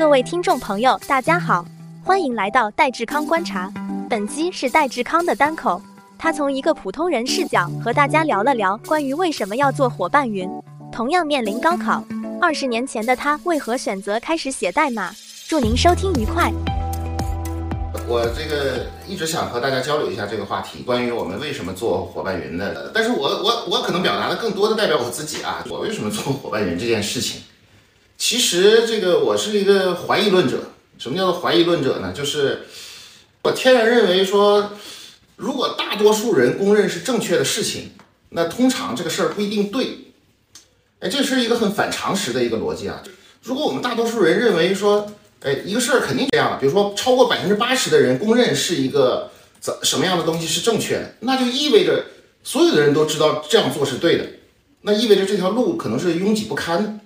各位听众朋友，大家好，欢迎来到戴志康观察。本期是戴志康的单口，他从一个普通人视角和大家聊了聊关于为什么要做伙伴云，同样面临高考，二十年前的他为何选择开始写代码。祝您收听愉快。我这个一直想和大家交流一下这个话题，关于我们为什么做伙伴云的。但是我我我可能表达的更多的代表我自己啊，我为什么做伙伴云这件事情。其实这个我是一个怀疑论者。什么叫做怀疑论者呢？就是我天然认为说，如果大多数人公认是正确的事情，那通常这个事儿不一定对。哎，这是一个很反常识的一个逻辑啊。如果我们大多数人认为说，哎，一个事儿肯定这样，比如说超过百分之八十的人公认是一个怎什么样的东西是正确的，那就意味着所有的人都知道这样做是对的，那意味着这条路可能是拥挤不堪的。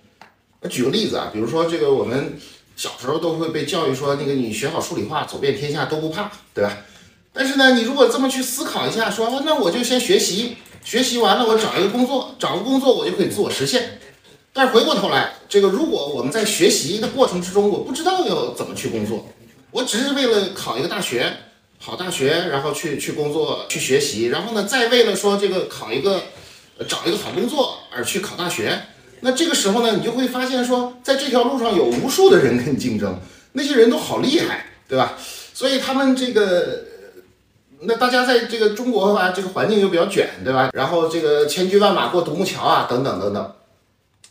举个例子啊，比如说这个我们小时候都会被教育说，那个你学好数理化，走遍天下都不怕，对吧？但是呢，你如果这么去思考一下，说那我就先学习，学习完了我找一个工作，找个工作我就可以自我实现。但是回过头来，这个如果我们在学习的过程之中，我不知道要怎么去工作，我只是为了考一个大学，好大学，然后去去工作去学习，然后呢，再为了说这个考一个找一个好工作而去考大学。那这个时候呢，你就会发现说，在这条路上有无数的人跟你竞争，那些人都好厉害，对吧？所以他们这个，那大家在这个中国吧，这个环境又比较卷，对吧？然后这个千军万马过独木桥啊，等等等等。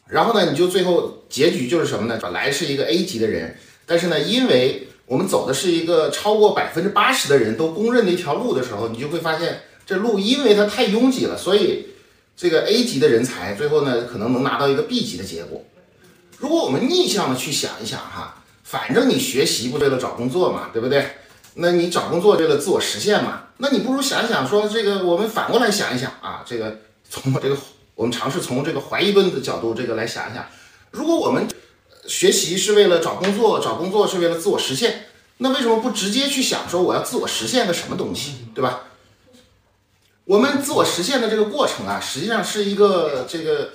然后呢，你就最后结局就是什么呢？本来是一个 A 级的人，但是呢，因为我们走的是一个超过百分之八十的人都公认的一条路的时候，你就会发现这路因为它太拥挤了，所以。这个 A 级的人才，最后呢可能能拿到一个 B 级的结果。如果我们逆向的去想一想哈，反正你学习不为了找工作嘛，对不对？那你找工作为了自我实现嘛？那你不如想一想说，这个我们反过来想一想啊，这个从这个我们尝试从这个怀疑论的角度这个来想一想，如果我们学习是为了找工作，找工作是为了自我实现，那为什么不直接去想说我要自我实现个什么东西，对吧？我们自我实现的这个过程啊，实际上是一个这个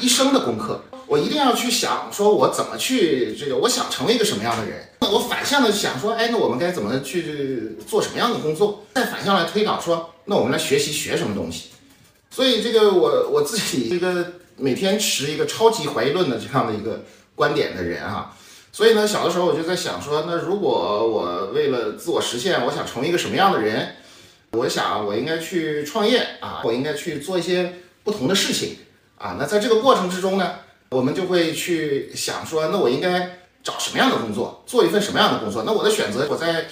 一生的功课。我一定要去想，说我怎么去这个，我想成为一个什么样的人。那我反向的想说，哎，那我们该怎么去做什么样的工作？再反向来推导说，那我们来学习学什么东西？所以这个我我自己一个每天持一个超级怀疑论的这样的一个观点的人啊。所以呢，小的时候我就在想说，那如果我为了自我实现，我想成为一个什么样的人？我想，我应该去创业啊，我应该去做一些不同的事情啊。那在这个过程之中呢，我们就会去想说，那我应该找什么样的工作，做一份什么样的工作？那我的选择，我在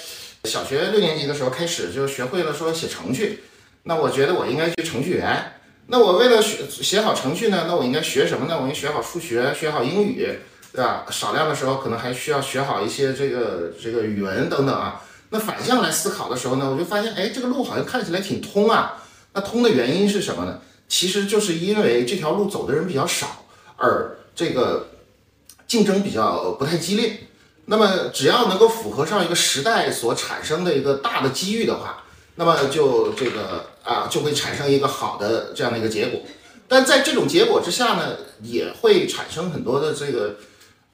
小学六年级的时候开始就学会了说写程序。那我觉得我应该去程序员。那我为了学写好程序呢，那我应该学什么呢？我应该学好数学，学好英语，对吧？少量的时候可能还需要学好一些这个这个语文等等啊。那反向来思考的时候呢，我就发现，哎，这个路好像看起来挺通啊。那通的原因是什么呢？其实就是因为这条路走的人比较少，而这个竞争比较不太激烈。那么只要能够符合上一个时代所产生的一个大的机遇的话，那么就这个啊就会产生一个好的这样的一个结果。但在这种结果之下呢，也会产生很多的这个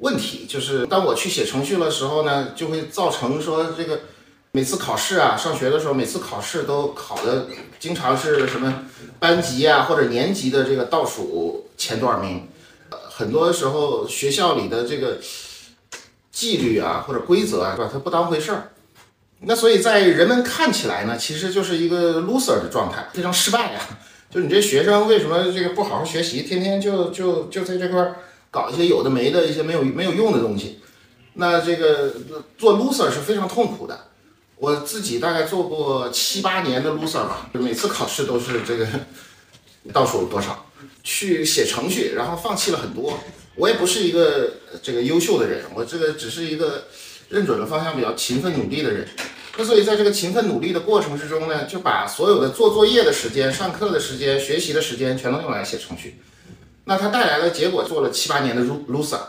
问题，就是当我去写程序的时候呢，就会造成说这个。每次考试啊，上学的时候，每次考试都考的经常是什么班级啊或者年级的这个倒数前多少名，呃，很多时候学校里的这个纪律啊或者规则啊，是吧？他不当回事儿。那所以在人们看起来呢，其实就是一个 loser 的状态，非常失败啊。就你这学生为什么这个不好好学习，天天就就就在这块搞一些有的没的一些没有没有用的东西？那这个做 loser 是非常痛苦的。我自己大概做过七八年的 loser 吧，就每次考试都是这个倒数多少，去写程序，然后放弃了很多。我也不是一个这个优秀的人，我这个只是一个认准了方向比较勤奋努力的人。那所以在这个勤奋努力的过程之中呢，就把所有的做作业的时间、上课的时间、学习的时间全都用来写程序。那它带来的结果做了七八年的 loser。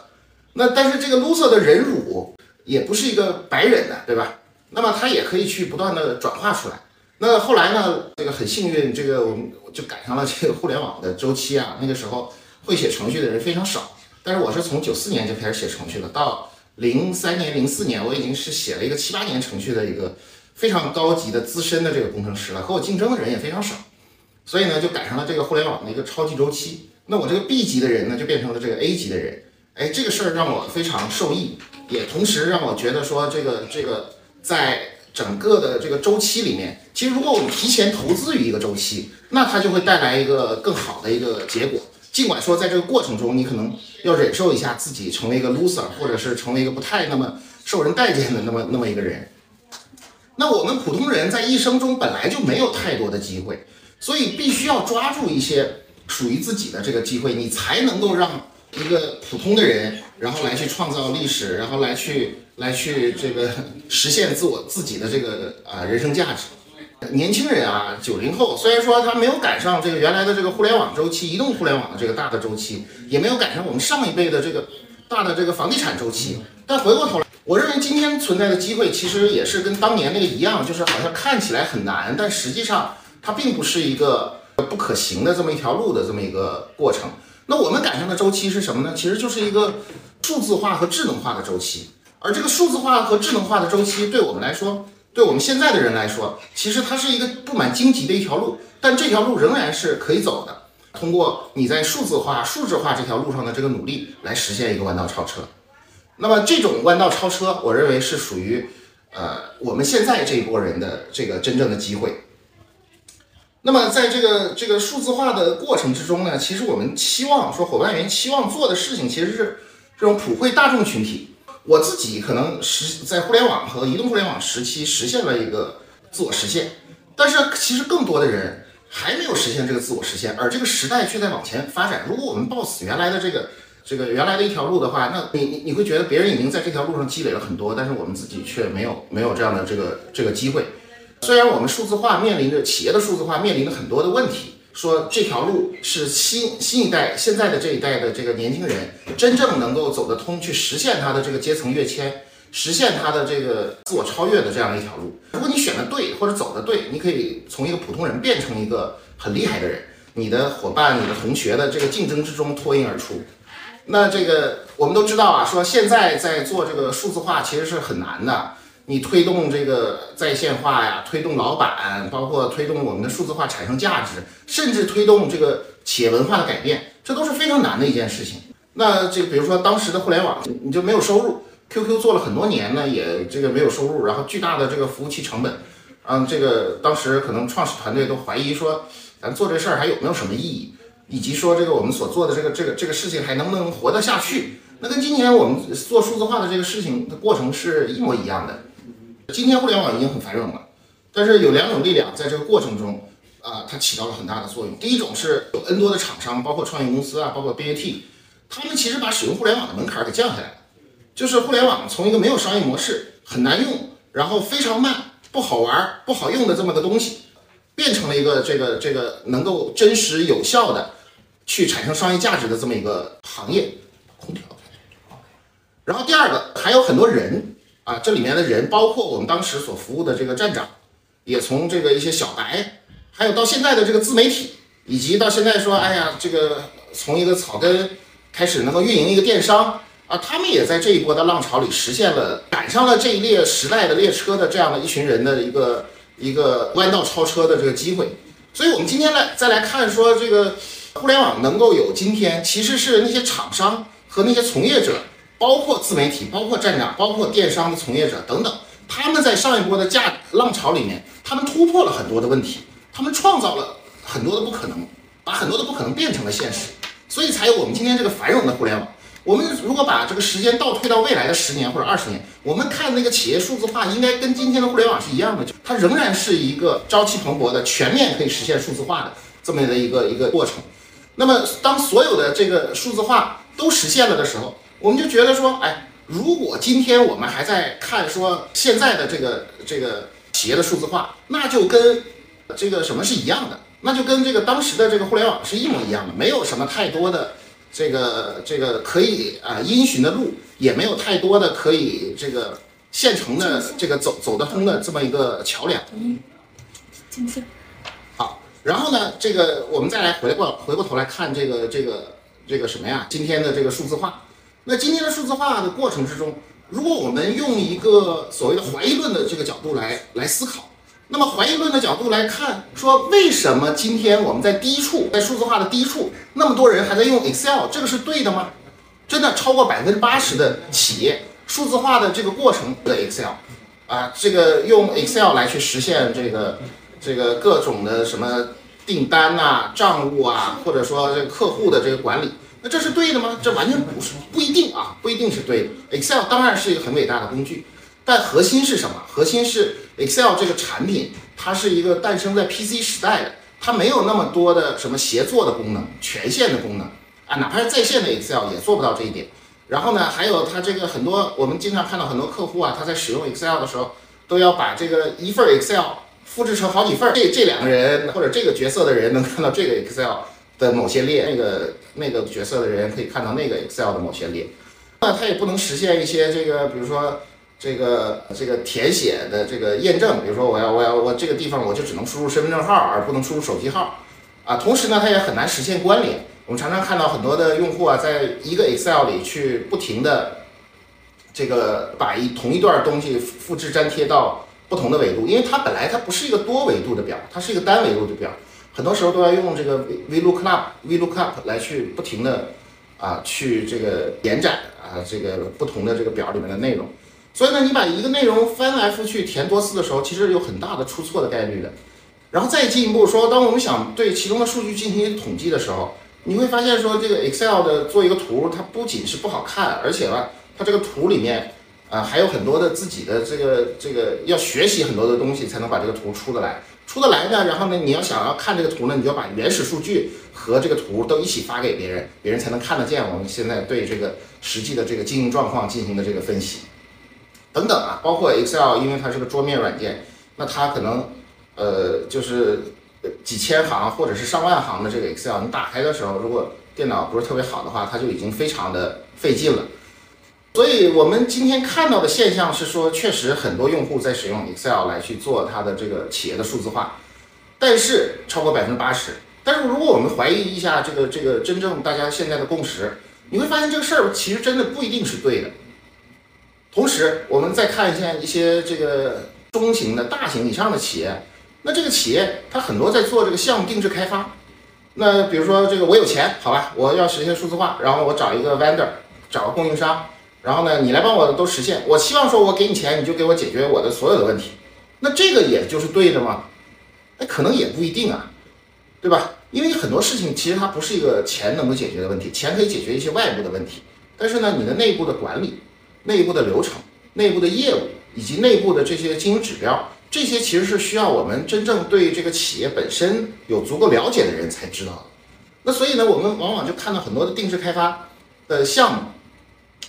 那但是这个 loser 的忍辱也不是一个白忍的，对吧？那么它也可以去不断的转化出来。那后来呢？这个很幸运，这个我们就赶上了这个互联网的周期啊。那个时候会写程序的人非常少，但是我是从九四年就开始写程序了，到零三年、零四年，我已经是写了一个七八年程序的一个非常高级的资深的这个工程师了，和我竞争的人也非常少，所以呢，就赶上了这个互联网的一个超级周期。那我这个 B 级的人呢，就变成了这个 A 级的人。哎，这个事儿让我非常受益，也同时让我觉得说，这个这个在整个的这个周期里面，其实如果我们提前投资于一个周期，那它就会带来一个更好的一个结果。尽管说在这个过程中，你可能要忍受一下自己成为一个 loser，或者是成为一个不太那么受人待见的那么那么一个人。那我们普通人在一生中本来就没有太多的机会，所以必须要抓住一些属于自己的这个机会，你才能够让一个普通的人，然后来去创造历史，然后来去来去这个 实现自我自己的这个啊人生价值。年轻人啊，九零后虽然说他没有赶上这个原来的这个互联网周期、移动互联网的这个大的周期，也没有赶上我们上一辈的这个 大的这个房地产周期，但回过头来，我认为今天存在的机会其实也是跟当年那个一样，就是好像看起来很难，但实际上它并不是一个 不可行的这么一条路的这么一个过程。那我们赶上的周期是什么呢？其实就是一个数字化和智能化的周期，而这个数字化和智能化的周期对我们来说。对我们现在的人来说，其实它是一个布满荆棘的一条路，但这条路仍然是可以走的。通过你在数字化、数字化这条路上的这个努力，来实现一个弯道超车。那么这种弯道超车，我认为是属于呃我们现在这一波人的这个真正的机会。那么在这个这个数字化的过程之中呢，其实我们期望说伙伴园期望做的事情，其实是这种普惠大众群体。我自己可能实在互联网和移动互联网时期实现了一个自我实现，但是其实更多的人还没有实现这个自我实现，而这个时代却在往前发展。如果我们抱死原来的这个这个原来的一条路的话，那你你你会觉得别人已经在这条路上积累了很多，但是我们自己却没有没有这样的这个这个机会。虽然我们数字化面临着企业的数字化面临着很多的问题。说这条路是新新一代现在的这一代的这个年轻人真正能够走得通，去实现他的这个阶层跃迁，实现他的这个自我超越的这样的一条路。如果你选的对，或者走的对，你可以从一个普通人变成一个很厉害的人，你的伙伴、你的同学的这个竞争之中脱颖而出。那这个我们都知道啊，说现在在做这个数字化其实是很难的。你推动这个在线化呀，推动老板，包括推动我们的数字化产生价值，甚至推动这个企业文化的改变，这都是非常难的一件事情。那这个比如说当时的互联网，你就没有收入，QQ 做了很多年呢，也这个没有收入，然后巨大的这个服务器成本，嗯，这个当时可能创始团队都怀疑说，咱做这事儿还有没有什么意义，以及说这个我们所做的这个这个这个事情还能不能活得下去？那跟今年我们做数字化的这个事情的过程是一模一样的。今天互联网已经很繁荣了，但是有两种力量在这个过程中，啊，它起到了很大的作用。第一种是有 N 多的厂商，包括创业公司啊，包括 BAT，他们其实把使用互联网的门槛给降下来了。就是互联网从一个没有商业模式、很难用，然后非常慢、不好玩、不好用的这么个东西，变成了一个这个这个能够真实有效的去产生商业价值的这么一个行业。空调然后第二个还有很多人。啊，这里面的人包括我们当时所服务的这个站长，也从这个一些小白，还有到现在的这个自媒体，以及到现在说，哎呀，这个从一个草根开始能够运营一个电商啊，他们也在这一波的浪潮里实现了赶上了这一列时代的列车的这样的一群人的一个一个弯道超车的这个机会。所以，我们今天来再来看说，这个互联网能够有今天，其实是那些厂商和那些从业者。包括自媒体，包括站长，包括电商的从业者等等，他们在上一波的价浪潮里面，他们突破了很多的问题，他们创造了很多的不可能，把很多的不可能变成了现实，所以才有我们今天这个繁荣的互联网。我们如果把这个时间倒推到未来的十年或者二十年，我们看那个企业数字化，应该跟今天的互联网是一样的，它仍然是一个朝气蓬勃的、全面可以实现数字化的这么的一个一个过程。那么，当所有的这个数字化都实现了的时候，我们就觉得说，哎，如果今天我们还在看说现在的这个这个企业的数字化，那就跟这个什么是一样的，那就跟这个当时的这个互联网是一模一样的，没有什么太多的这个这个可以啊因循的路，也没有太多的可以这个现成的这个走走得通的这么一个桥梁。嗯，好，然后呢，这个我们再来回过回过头来看这个这个这个什么呀？今天的这个数字化。那今天的数字化的过程之中，如果我们用一个所谓的怀疑论的这个角度来来思考，那么怀疑论的角度来看，说为什么今天我们在低处，在数字化的低处，那么多人还在用 Excel，这个是对的吗？真的超过百分之八十的企业数字化的这个过程的 Excel，啊，这个用 Excel 来去实现这个这个各种的什么订单呐、账务啊，或者说这个客户的这个管理，那这是对的吗？这完全不是，不一定啊，不一定是对的。Excel 当然是一个很伟大的工具，但核心是什么？核心是 Excel 这个产品，它是一个诞生在 PC 时代的，它没有那么多的什么协作的功能、权限的功能。啊，哪怕是在线的 Excel 也做不到这一点。然后呢，还有它这个很多，我们经常看到很多客户啊，他在使用 Excel 的时候，都要把这个一份 Excel 复制成好几份。这这两个人或者这个角色的人能看到这个 Excel 的某些列，那个那个角色的人可以看到那个 Excel 的某些列。那它也不能实现一些这个，比如说这个这个填写的这个验证，比如说我要我要我这个地方我就只能输入身份证号，而不能输入手机号。啊，同时呢，它也很难实现关联。我们常常看到很多的用户啊，在一个 Excel 里去不停的这个把一同一段东西复制粘贴到不同的维度，因为它本来它不是一个多维度的表，它是一个单维度的表，很多时候都要用这个 V VLOOKUP VLOOKUP 来去不停的啊去这个延展啊这个不同的这个表里面的内容，所以呢，你把一个内容翻来覆去填多次的时候，其实有很大的出错的概率的。然后再进一步说，当我们想对其中的数据进行统计的时候，你会发现说，这个 Excel 的做一个图，它不仅是不好看，而且吧，它这个图里面啊还有很多的自己的这个这个要学习很多的东西，才能把这个图出得来。出得来呢，然后呢，你要想要看这个图呢，你就把原始数据和这个图都一起发给别人，别人才能看得见我们现在对这个实际的这个经营状况进行的这个分析等等啊，包括 Excel，因为它是个桌面软件，那它可能呃就是。几千行或者是上万行的这个 Excel，你打开的时候，如果电脑不是特别好的话，它就已经非常的费劲了。所以我们今天看到的现象是说，确实很多用户在使用 Excel 来去做它的这个企业的数字化，但是超过百分之八十。但是如果我们怀疑一下这个这个真正大家现在的共识，你会发现这个事儿其实真的不一定是对的。同时，我们再看一下一些这个中型的大型以上的企业。那这个企业它很多在做这个项目定制开发，那比如说这个我有钱，好吧，我要实现数字化，然后我找一个 vendor，找个供应商，然后呢你来帮我都实现，我希望说我给你钱，你就给我解决我的所有的问题，那这个也就是对的吗？那可能也不一定啊，对吧？因为很多事情其实它不是一个钱能够解决的问题，钱可以解决一些外部的问题，但是呢你的内部的管理、内部的流程、内部的业务以及内部的这些经营指标。这些其实是需要我们真正对这个企业本身有足够了解的人才知道的。那所以呢，我们往往就看到很多的定制开发的项目，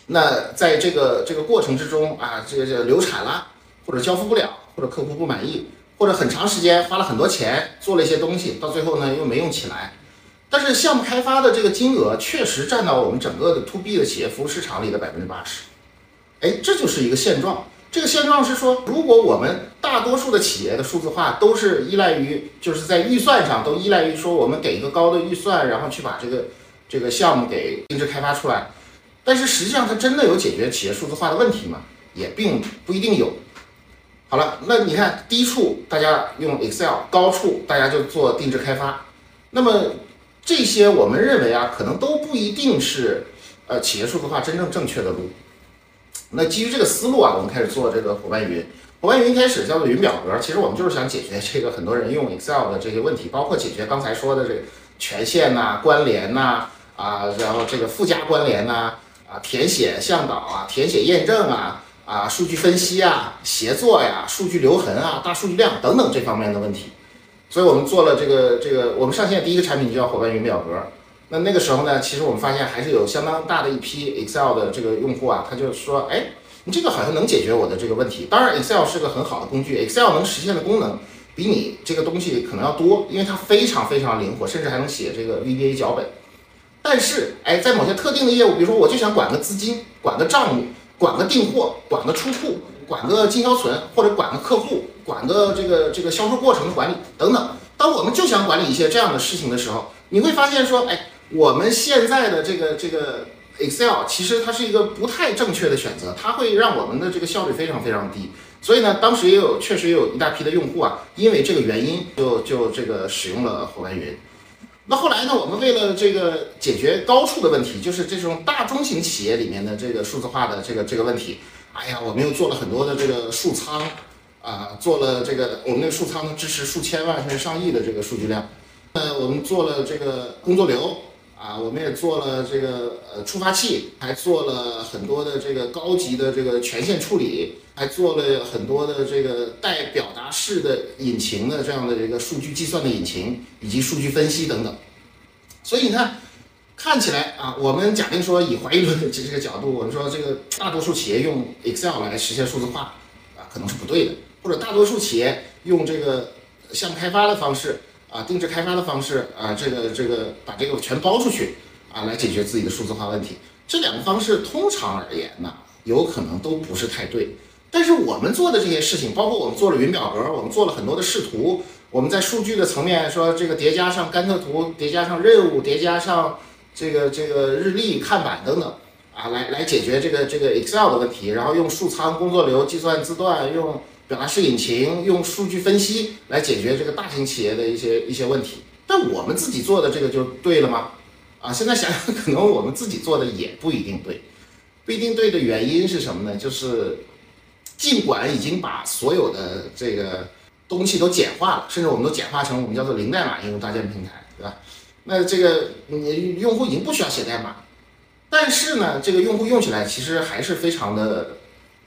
那在这个这个过程之中啊，这个这个流产了，或者交付不了，或者客户不满意，或者很长时间花了很多钱做了一些东西，到最后呢又没用起来。但是项目开发的这个金额确实占到我们整个的 to B 的企业服务市场里的百分之八十。哎，这就是一个现状。这个现状是说，如果我们大多数的企业的数字化都是依赖于，就是在预算上都依赖于说，我们给一个高的预算，然后去把这个这个项目给定制开发出来，但是实际上它真的有解决企业数字化的问题吗？也并不一定有。好了，那你看低处大家用 Excel，高处大家就做定制开发，那么这些我们认为啊，可能都不一定是呃企业数字化真正正确的路。那基于这个思路啊，我们开始做这个伙伴云。伙伴云一开始叫做云表格，其实我们就是想解决这个很多人用 Excel 的这些问题，包括解决刚才说的这个权限呐、关联呐啊，然后这个附加关联呐、啊填写向导啊、填写验证啊啊、数据分析啊、协作呀、数据留痕啊、大数据量等等这方面的问题。所以我们做了这个这个，我们上线第一个产品就叫伙伴云表格。那那个时候呢，其实我们发现还是有相当大的一批 Excel 的这个用户啊，他就说，哎，你这个好像能解决我的这个问题。当然，Excel 是个很好的工具，Excel 能实现的功能比你这个东西可能要多，因为它非常非常灵活，甚至还能写这个 VBA 脚本。但是，哎，在某些特定的业务，比如说我就想管个资金，管个账目，管个订货，管个出库，管个经销存，或者管个客户，管个这个这个销售过程的管理等等。当我们就想管理一些这样的事情的时候，你会发现说，哎。我们现在的这个这个 Excel 其实它是一个不太正确的选择，它会让我们的这个效率非常非常低。所以呢，当时也有确实也有一大批的用户啊，因为这个原因就就这个使用了伙伴云。那后来呢，我们为了这个解决高处的问题，就是这种大中型企业里面的这个数字化的这个这个问题，哎呀，我们又做了很多的这个数仓啊，做了这个我们那个数仓支持数千万甚至上亿的这个数据量。呃，我们做了这个工作流啊，我们也做了这个呃触发器，还做了很多的这个高级的这个权限处理，还做了很多的这个带表达式的引擎的这样的一个数据计算的引擎，以及数据分析等等。所以你看，看起来啊，我们假定说以怀疑论的这个角度，我们说这个大多数企业用 Excel 来实现数字化啊，可能是不对的，或者大多数企业用这个项目开发的方式。啊，定制开发的方式啊，这个这个把这个全包出去啊，来解决自己的数字化问题。这两个方式通常而言呢，有可能都不是太对。但是我们做的这些事情，包括我们做了云表格，我们做了很多的视图，我们在数据的层面说这个叠加上甘特图，叠加上任务，叠加上这个这个日历、看板等等啊，来来解决这个这个 Excel 的问题，然后用数仓工作流计算字段用。表达式引擎用数据分析来解决这个大型企业的一些一些问题，但我们自己做的这个就对了吗？啊，现在想想，可能我们自己做的也不一定对，不一定对的原因是什么呢？就是尽管已经把所有的这个东西都简化了，甚至我们都简化成我们叫做零代码应用搭建平台，对吧？那这个你用户已经不需要写代码，但是呢，这个用户用起来其实还是非常的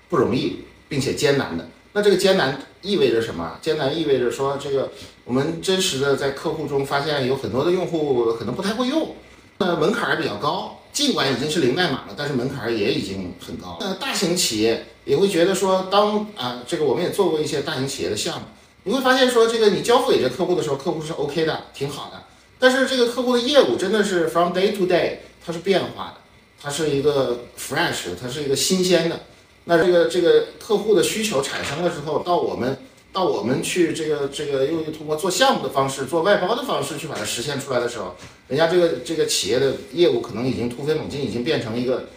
不容易，并且艰难的。那这个艰难意味着什么？艰难意味着说，这个我们真实的在客户中发现有很多的用户可能不太会用，那门槛儿比较高。尽管已经是零代码了，但是门槛儿也已经很高。那大型企业也会觉得说，当啊，这个我们也做过一些大型企业的项目，你会发现说，这个你交付给这客户的时候，客户是 OK 的，挺好的。但是这个客户的业务真的是 from day to day，它是变化的，它是一个 fresh，它是一个新鲜的。那这个这个客户的需求产生了之后，到我们到我们去这个这个又通过做项目的方式、做外包的方式去把它实现出来的时候，人家这个这个企业的业务可能已经突飞猛进，已经变成一个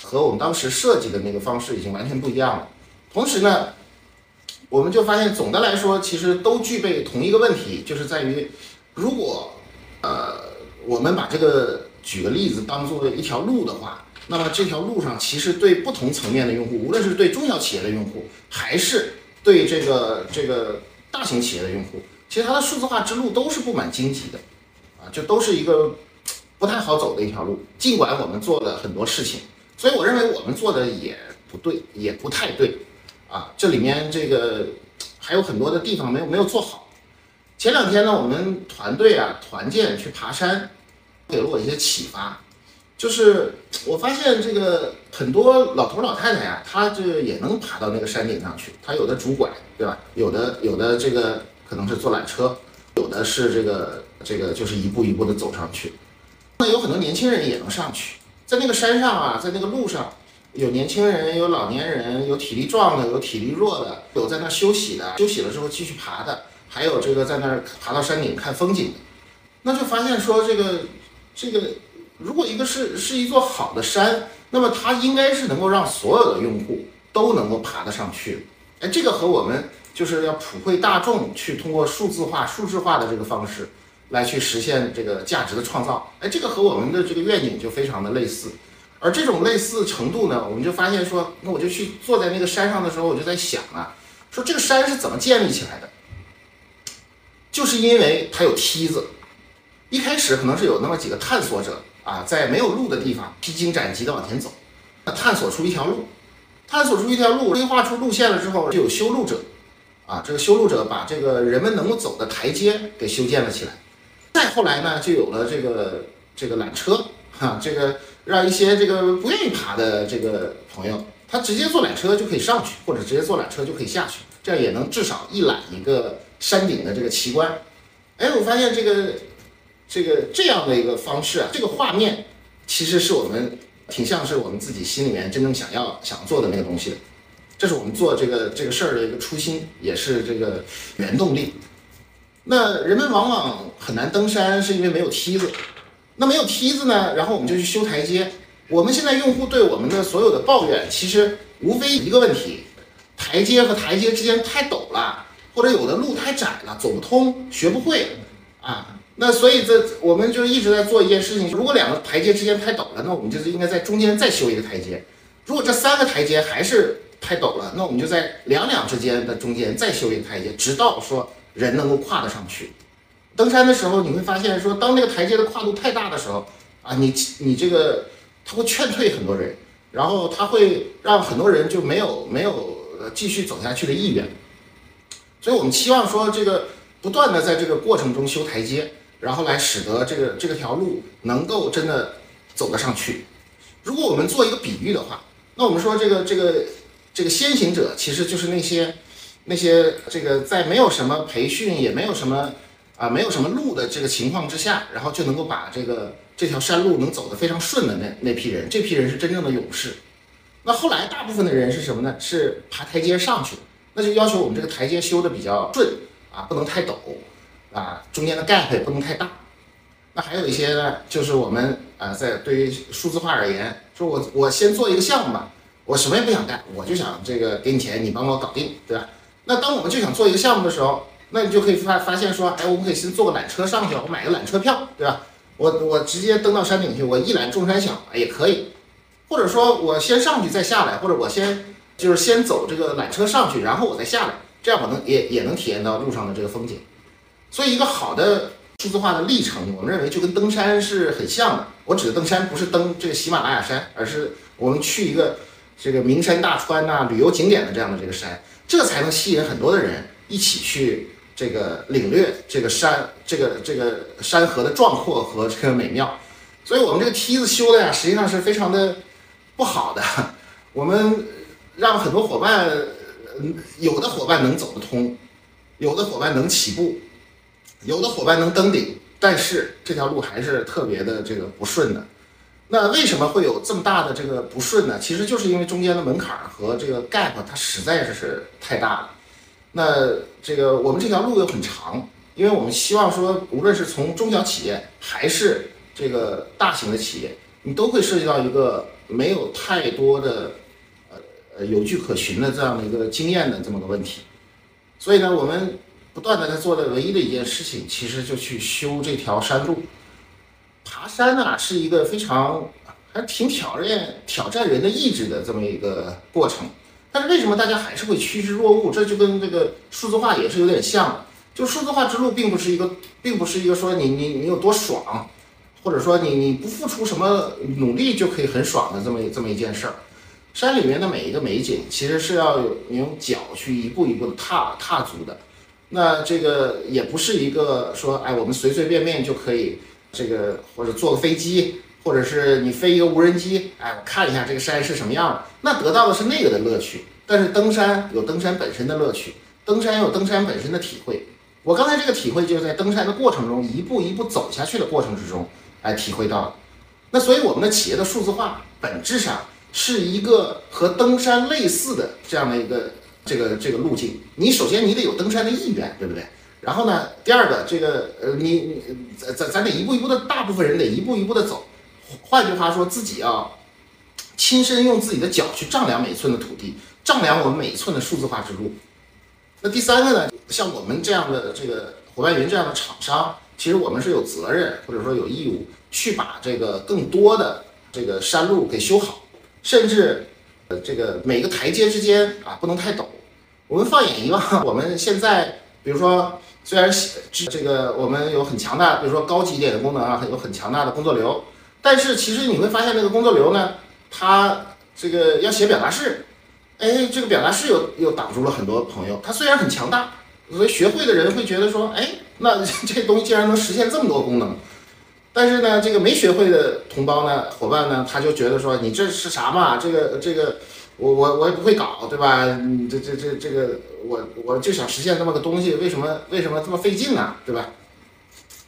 和我们当时设计的那个方式已经完全不一样了。同时呢，我们就发现总的来说，其实都具备同一个问题，就是在于如果呃我们把这个举个例子当做一条路的话。那么这条路上，其实对不同层面的用户，无论是对中小企业的用户，还是对这个这个大型企业的用户，其实它的数字化之路都是布满荆棘的，啊，就都是一个不太好走的一条路。尽管我们做了很多事情，所以我认为我们做的也不对，也不太对，啊，这里面这个还有很多的地方没有没有做好。前两天呢，我们团队啊团建去爬山，给了我一些启发。就是我发现这个很多老头老太太呀，他这也能爬到那个山顶上去。他有的拄拐，对吧？有的有的这个可能是坐缆车，有的是这个这个就是一步一步的走上去。那有很多年轻人也能上去，在那个山上啊，在那个路上，有年轻人，有老年人，有体力壮的，有体力弱的，有在那休息的，休息了之后继续爬的，还有这个在那儿爬到山顶看风景的。那就发现说这个这个。如果一个是是一座好的山，那么它应该是能够让所有的用户都能够爬得上去。哎，这个和我们就是要普惠大众去通过数字化、数字化的这个方式来去实现这个价值的创造。哎，这个和我们的这个愿景就非常的类似。而这种类似程度呢，我们就发现说，那我就去坐在那个山上的时候，我就在想啊，说这个山是怎么建立起来的？就是因为它有梯子。一开始可能是有那么几个探索者。啊，在没有路的地方披荆斩棘地往前走，探索出一条路，探索出一条路，规划出路线了之后，就有修路者，啊，这个修路者把这个人们能够走的台阶给修建了起来。再后来呢，就有了这个这个缆车，哈，这个让一些这个不愿意爬的这个朋友，他直接坐缆车就可以上去，或者直接坐缆车就可以下去，这样也能至少一览一个山顶的这个奇观。哎，我发现这个。这个这样的一个方式啊，这个画面其实是我们挺像是我们自己心里面真正想要想做的那个东西的，这是我们做这个这个事儿的一个初心，也是这个原动力。那人们往往很难登山，是因为没有梯子。那没有梯子呢，然后我们就去修台阶，我们现在用户对我们的所有的抱怨，其实无非一个问题：台阶和台阶之间太陡了，或者有的路太窄了，走不通，学不会啊。那所以这我们就一直在做一件事情，如果两个台阶之间太陡了，那我们就是应该在中间再修一个台阶。如果这三个台阶还是太陡了，那我们就在两两之间的中间再修一个台阶，直到说人能够跨得上去。登山的时候，你会发现说，当那个台阶的跨度太大的时候，啊，你你这个他会劝退很多人，然后他会让很多人就没有没有继续走下去的意愿。所以我们期望说，这个不断的在这个过程中修台阶，然后来使得这个这条路能够真的走得上去。如果我们做一个比喻的话，那我们说这个这个这个先行者其实就是那些那些这个在没有什么培训也没有什么。啊，没有什么路的这个情况之下，然后就能够把这个这条山路能走得非常顺的那那批人，这批人是真正的勇士。那后来大部分的人是什么呢？是爬台阶上去的，那就要求我们这个台阶修的比较顺啊，不能太陡啊，中间的 gap 也不能太大。那还有一些呢，就是我们啊，在对于数字化而言，说我我先做一个项目吧，我什么也不想干，我就想这个给你钱，你帮我搞定，对吧？那当我们就想做一个项目的时候。那你就可以发发现说，哎，我们可以先坐个缆车上去，我买个缆车票，对吧？我我直接登到山顶去，我一览众山小，也可以。或者说我先上去再下来，或者我先就是先走这个缆车上去，然后我再下来，这样我能也也能体验到路上的这个风景。所以一个好的数字化的历程，我们认为就跟登山是很像的。我指的登山不是登这个喜马拉雅山，而是我们去一个这个名山大川呐、旅游景点的这样的这个山，这才能吸引很多的人一起去。这个领略这个山，这个这个山河的壮阔和这个美妙，所以我们这个梯子修的呀，实际上是非常的不好的。我们让很多伙伴，有的伙伴能走得通，有的伙伴能起步，有的伙伴能登顶，但是这条路还是特别的这个不顺的。那为什么会有这么大的这个不顺呢？其实就是因为中间的门槛和这个 gap 它实在是是太大了。那这个我们这条路又很长，因为我们希望说，无论是从中小企业还是这个大型的企业，你都会涉及到一个没有太多的呃呃有据可循的这样的一个经验的这么个问题。所以呢，我们不断的在做的唯一的一件事情，其实就去修这条山路。爬山呢是一个非常还挺挑战挑战人的意志的这么一个过程。但是为什么大家还是会趋之若鹜？这就跟这个数字化也是有点像。就数字化之路并不是一个，并不是一个说你你你有多爽，或者说你你不付出什么努力就可以很爽的这么这么一件事儿。山里面的每一个美景，其实是要你用脚去一步一步的踏踏足的。那这个也不是一个说，哎，我们随随便便就可以这个或者坐个飞机。或者是你飞一个无人机，哎，我看一下这个山是什么样的，那得到的是那个的乐趣。但是登山有登山本身的乐趣，登山有登山本身的体会。我刚才这个体会就是在登山的过程中，一步一步走下去的过程之中，哎，体会到。那所以我们的企业的数字化本质上是一个和登山类似的这样的一个这个这个路径。你首先你得有登山的意愿，对不对？然后呢，第二个这个呃，你你咱咱咱得一步一步的，大部分人得一步一步的走。换句话说，自己要亲身用自己的脚去丈量每寸的土地，丈量我们每一寸的数字化之路。那第三个呢？像我们这样的这个伙伴云这样的厂商，其实我们是有责任或者说有义务去把这个更多的这个山路给修好，甚至这个每个台阶之间啊不能太陡。我们放眼一望，我们现在比如说虽然这个我们有很强大，比如说高级一点的功能啊，有很强大的工作流。但是其实你会发现，那个工作流呢，它这个要写表达式，哎，这个表达式又又挡住了很多朋友。它虽然很强大，所以学会的人会觉得说，哎，那这东西竟然能实现这么多功能。但是呢，这个没学会的同胞呢，伙伴呢，他就觉得说，你这是啥嘛？这个这个，我我我也不会搞，对吧？这这这这个，我我就想实现这么个东西，为什么为什么这么费劲呢？对吧？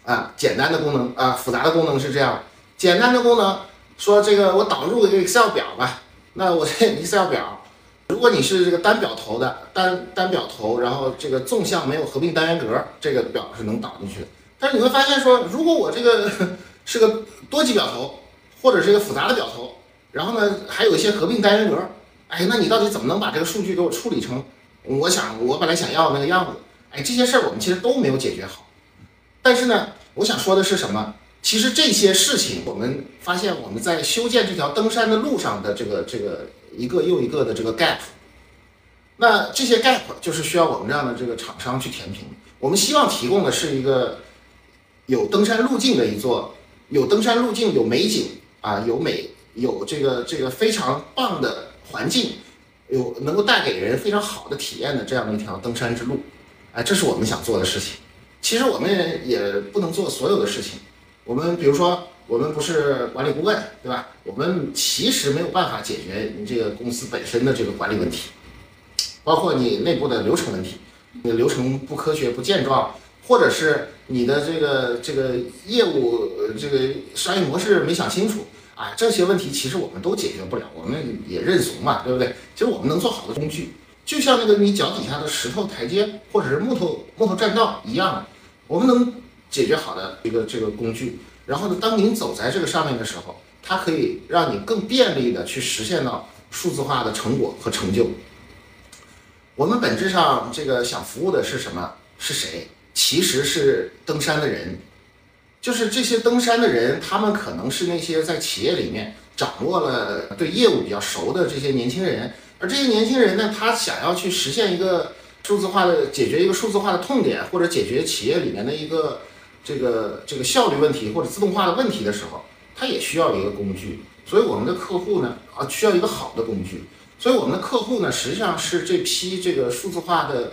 啊，简单的功能啊，复杂的功能是这样。简单的功能，说这个我导入一个 Excel 表吧。那我这 Excel 表，如果你是这个单表头的单单表头，然后这个纵向没有合并单元格，这个表是能导进去。但是你会发现说，如果我这个 是个多级表头，或者是一个复杂的表头，然后呢，还有一些合并单元格，哎，那你到底怎么能把这个数据给我处理成我想我本来想要的那个样子？哎，这些事儿我们其实都没有解决好。但是呢，我想说的是什么？其实这些事情，我们发现我们在修建这条登山的路上的这个这个一个又一个的这个 gap，那这些 gap 就是需要我们这样的这个厂商去填平。我们希望提供的是一个有登山路径的一座，有登山路径、有美景啊、有美、有这个这个非常棒的环境，有能够带给人非常好的体验的这样的一条登山之路。哎，这是我们想做的事情。其实我们也不能做所有的事情。我们比如说，我们不是管理顾问，对吧？我们其实没有办法解决你这个公司本身的这个管理问题，包括你内部的流程问题，你的流程不科学、不健壮，或者是你的这个这个业务这个商业模式没想清楚啊，这些问题其实我们都解决不了，我们也认怂嘛，对不对？其实我们能做好的工具，就像那个你脚底下的石头台阶，或者是木头木头栈道一样的，我们能。解决好的一个这个工具，然后呢，当您走在这个上面的时候，它可以让你更便利的去实现到数字化的成果和成就。我们本质上这个想服务的是什么？是谁？其实是登山的人，就是这些登山的人，他们可能是那些在企业里面掌握了对业务比较熟的这些年轻人，而这些年轻人呢，他想要去实现一个数字化的解决一个数字化的痛点，或者解决企业里面的一个。这个这个效率问题或者自动化的问题的时候，他也需要一个工具。所以我们的客户呢，啊，需要一个好的工具。所以我们的客户呢，实际上是这批这个数字化的，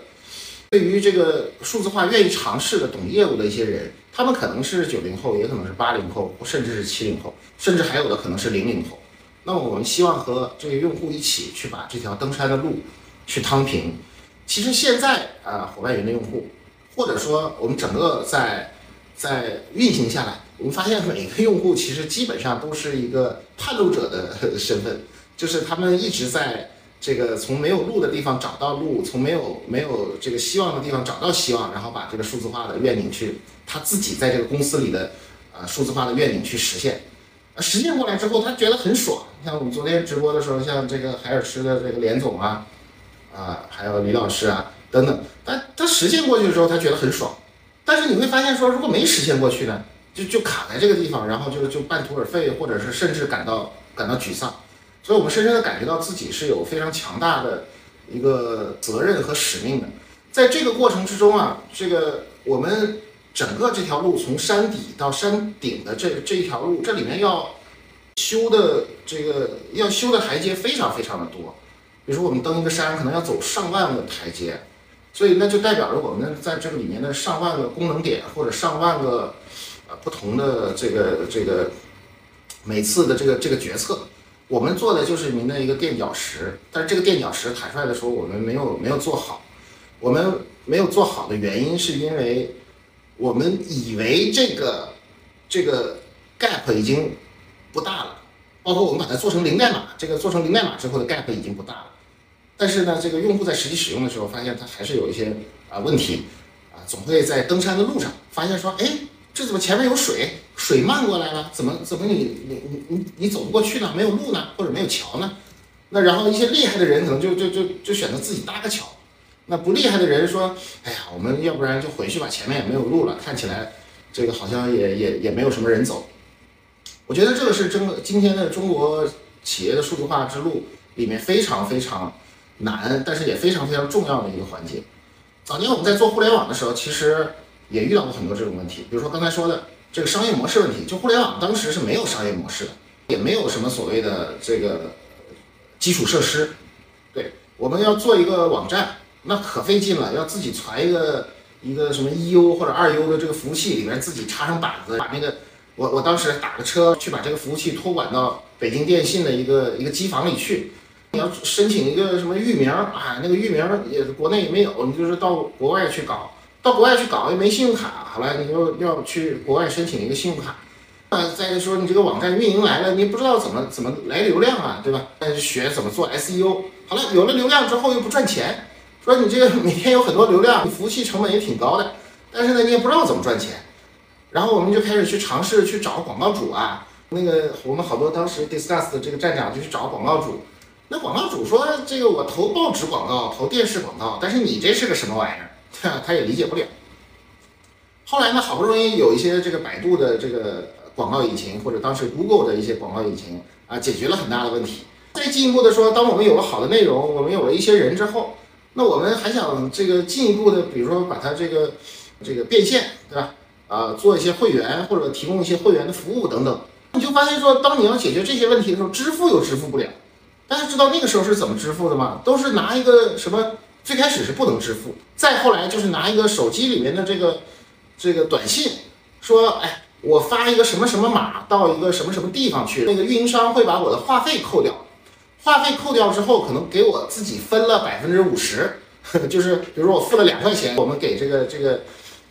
对于这个数字化愿意尝试的、懂业务的一些人。他们可能是九零后，也可能是八零后，甚至是七零后，甚至还有的可能是零零后。那么我们希望和这个用户一起去把这条登山的路去趟平。其实现在啊，伙伴云的用户，或者说我们整个在在运行下来，我们发现每个用户其实基本上都是一个探路者的身份，就是他们一直在这个从没有路的地方找到路，从没有没有这个希望的地方找到希望，然后把这个数字化的愿景去他自己在这个公司里的啊数字化的愿景去实现，啊实现过来之后他觉得很爽。像我们昨天直播的时候，像这个海尔吃的这个连总啊，啊还有李老师啊等等，他他实现过去的时候，他觉得很爽。但是你会发现，说如果没实现过去呢，就就卡在这个地方，然后就就半途而废，或者是甚至感到感到沮丧。所以我们深深的感觉到自己是有非常强大的一个责任和使命的。在这个过程之中啊，这个我们整个这条路从山底到山顶的这这一条路，这里面要修的这个要修的台阶非常非常的多。比如说我们登一个山，可能要走上万个台阶。所以那就代表着我们在这个里面的上万个功能点，或者上万个呃不同的这个这个每次的这个这个决策，我们做的就是您的一个垫脚石。但是这个垫脚石坦率的说，我们没有没有做好。我们没有做好的原因是因为我们以为这个这个 gap 已经不大了，包括我们把它做成零代码，这个做成零代码之后的 gap 已经不大了。但是呢，这个用户在实际使用的时候，发现它还是有一些啊问题，啊，总会在登山的路上发现说，哎，这怎么前面有水，水漫过来了，怎么怎么你你你你你走不过去呢？没有路呢，或者没有桥呢？那然后一些厉害的人可能就就就就选择自己搭个桥，那不厉害的人说，哎呀，我们要不然就回去吧，前面也没有路了，看起来这个好像也也也没有什么人走。我觉得这个是真今天的中国企业的数字化之路里面非常非常。难，但是也非常非常重要的一个环节。早年我们在做互联网的时候，其实也遇到过很多这种问题，比如说刚才说的这个商业模式问题。就互联网当时是没有商业模式的，也没有什么所谓的这个基础设施。对，我们要做一个网站，那可费劲了，要自己传一个一个什么一 U 或者二 U 的这个服务器里面，自己插上板子，把那个我我当时打个车去把这个服务器托管到北京电信的一个一个机房里去。你要申请一个什么域名啊？那个域名也国内也没有，你就是到国外去搞，到国外去搞又没信用卡，好了，你又要去国外申请一个信用卡。啊，再一说你这个网站运营来了，你不知道怎么怎么来流量啊，对吧？那就学怎么做 SEO。好了，有了流量之后又不赚钱，说你这个每天有很多流量，服务器成本也挺高的，但是呢你也不知道怎么赚钱。然后我们就开始去尝试去找广告主啊。那个我们好多当时 Discuss 的这个站长就去找广告主，那广告主说这个我投报纸广告，投电视广告，但是你这是个什么玩意儿？他也理解不了。后来呢，好不容易有一些这个百度的这个广告引擎，或者当时 Google 的一些广告引擎啊，解决了很大的问题。再进一步的说，当我们有了好的内容，我们有了一些人之后，那我们还想这个进一步的，比如说把它这个这个变现，对吧？啊，做一些会员或者提供一些会员的服务等等，你就发现说，当你要解决这些问题的时候，支付又支付不了。大家知道那个时候是怎么支付的吗？都是拿一个什么？最开始是不能支付，再后来就是拿一个手机里面的这个这个短信，说，哎，我发一个什么什么码到一个什么什么地方去，那个运营商会把我的话费扣掉。话费扣掉之后，可能给我自己分了百分之五十，就是比如说我付了两块钱，我们给这个这个